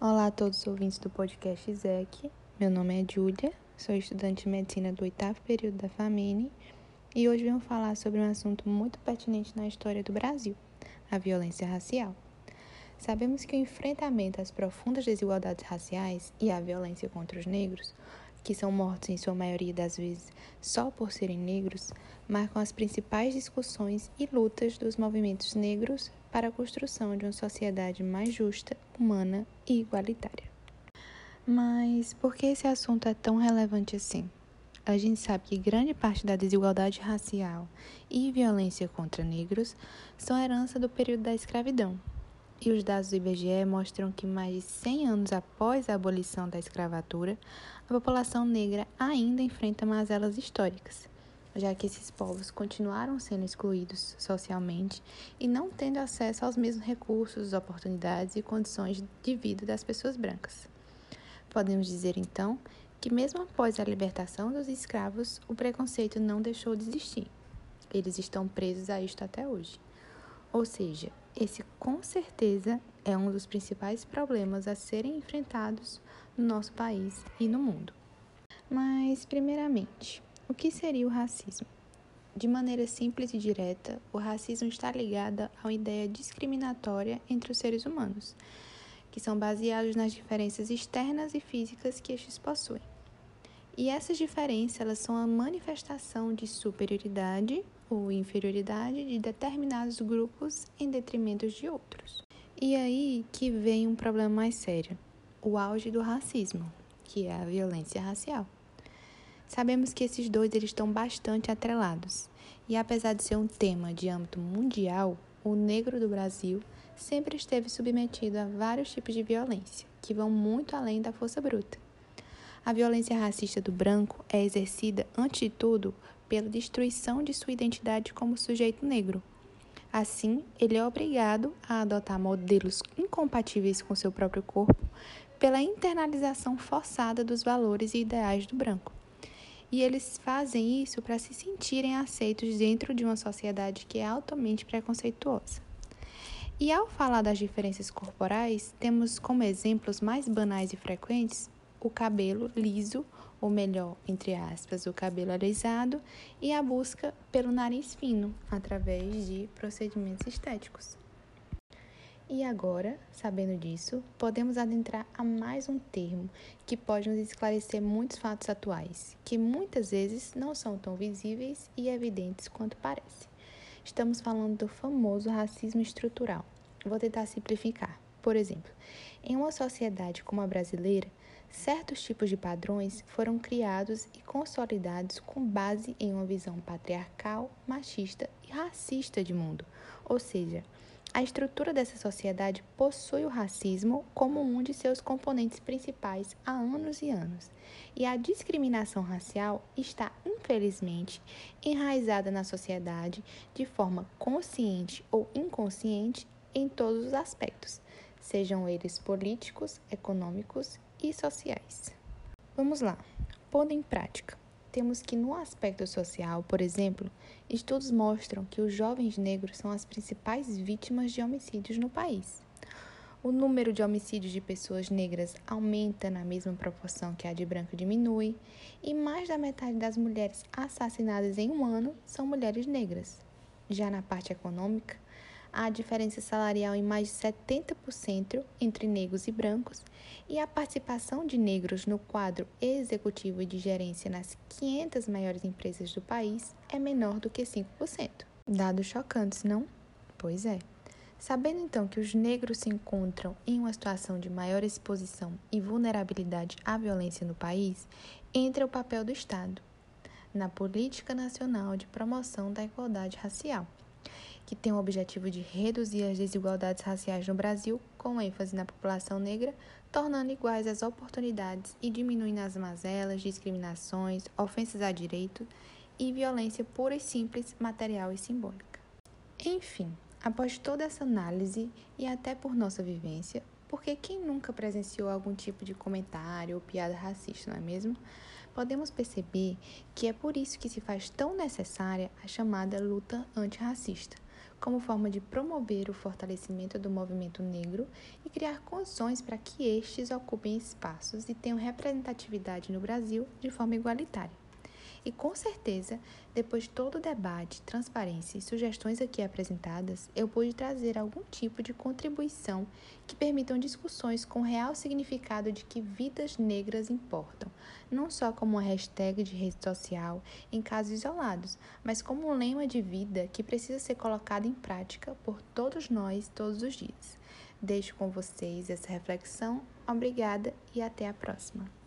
Olá a todos os ouvintes do podcast ZEC. Meu nome é Júlia, sou estudante de medicina do oitavo período da FAMENE e hoje venho falar sobre um assunto muito pertinente na história do Brasil, a violência racial. Sabemos que o enfrentamento às profundas desigualdades raciais e à violência contra os negros, que são mortos em sua maioria das vezes só por serem negros, marcam as principais discussões e lutas dos movimentos negros para a construção de uma sociedade mais justa, humana e igualitária. Mas por que esse assunto é tão relevante assim? A gente sabe que grande parte da desigualdade racial e violência contra negros são herança do período da escravidão, e os dados do IBGE mostram que mais de 100 anos após a abolição da escravatura, a população negra ainda enfrenta mazelas históricas, já que esses povos continuaram sendo excluídos socialmente e não tendo acesso aos mesmos recursos, oportunidades e condições de vida das pessoas brancas. Podemos dizer então que, mesmo após a libertação dos escravos, o preconceito não deixou de existir. Eles estão presos a isto até hoje. Ou seja, esse com certeza é um dos principais problemas a serem enfrentados no nosso país e no mundo. Mas, primeiramente, o que seria o racismo? De maneira simples e direta, o racismo está ligado a uma ideia discriminatória entre os seres humanos, que são baseados nas diferenças externas e físicas que estes possuem. E essas diferenças elas são a manifestação de superioridade ou inferioridade de determinados grupos em detrimento de outros. E aí que vem um problema mais sério, o auge do racismo, que é a violência racial. Sabemos que esses dois eles estão bastante atrelados, e apesar de ser um tema de âmbito mundial, o negro do Brasil sempre esteve submetido a vários tipos de violência, que vão muito além da força bruta. A violência racista do branco é exercida, antes de tudo, pela destruição de sua identidade como sujeito negro. Assim, ele é obrigado a adotar modelos incompatíveis com seu próprio corpo pela internalização forçada dos valores e ideais do branco. E eles fazem isso para se sentirem aceitos dentro de uma sociedade que é altamente preconceituosa. E ao falar das diferenças corporais, temos como exemplos mais banais e frequentes o cabelo liso, ou melhor, entre aspas, o cabelo alisado, e a busca pelo nariz fino, através de procedimentos estéticos. E agora, sabendo disso, podemos adentrar a mais um termo que pode nos esclarecer muitos fatos atuais, que muitas vezes não são tão visíveis e evidentes quanto parece. Estamos falando do famoso racismo estrutural. Vou tentar simplificar. Por exemplo, em uma sociedade como a brasileira, certos tipos de padrões foram criados e consolidados com base em uma visão patriarcal, machista e racista de mundo. Ou seja, a estrutura dessa sociedade possui o racismo como um de seus componentes principais há anos e anos. E a discriminação racial está, infelizmente, enraizada na sociedade de forma consciente ou inconsciente em todos os aspectos, sejam eles políticos, econômicos e sociais. Vamos lá. Pondo em prática, temos que no aspecto social, por exemplo, estudos mostram que os jovens negros são as principais vítimas de homicídios no país. O número de homicídios de pessoas negras aumenta na mesma proporção que a de branco diminui, e mais da metade das mulheres assassinadas em um ano são mulheres negras. Já na parte econômica, há diferença salarial em mais de 70% entre negros e brancos, e a participação de negros no quadro executivo e de gerência nas 500 maiores empresas do país é menor do que 5%. Dados chocantes, não? Pois é. Sabendo então que os negros se encontram em uma situação de maior exposição e vulnerabilidade à violência no país, entra o papel do Estado na Política Nacional de Promoção da Igualdade Racial que tem o objetivo de reduzir as desigualdades raciais no Brasil, com ênfase na população negra, tornando iguais as oportunidades e diminuindo as mazelas, discriminações, ofensas a direito e violência pura e simples, material e simbólica. Enfim, após toda essa análise e até por nossa vivência, porque quem nunca presenciou algum tipo de comentário ou piada racista, não é mesmo? Podemos perceber que é por isso que se faz tão necessária a chamada luta antirracista como forma de promover o fortalecimento do movimento negro e criar condições para que estes ocupem espaços e tenham representatividade no Brasil de forma igualitária. E com certeza, depois de todo o debate, transparência e sugestões aqui apresentadas, eu pude trazer algum tipo de contribuição que permitam discussões com real significado de que vidas negras importam, não só como uma hashtag de rede social em casos isolados, mas como um lema de vida que precisa ser colocado em prática por todos nós todos os dias. Deixo com vocês essa reflexão. Obrigada e até a próxima.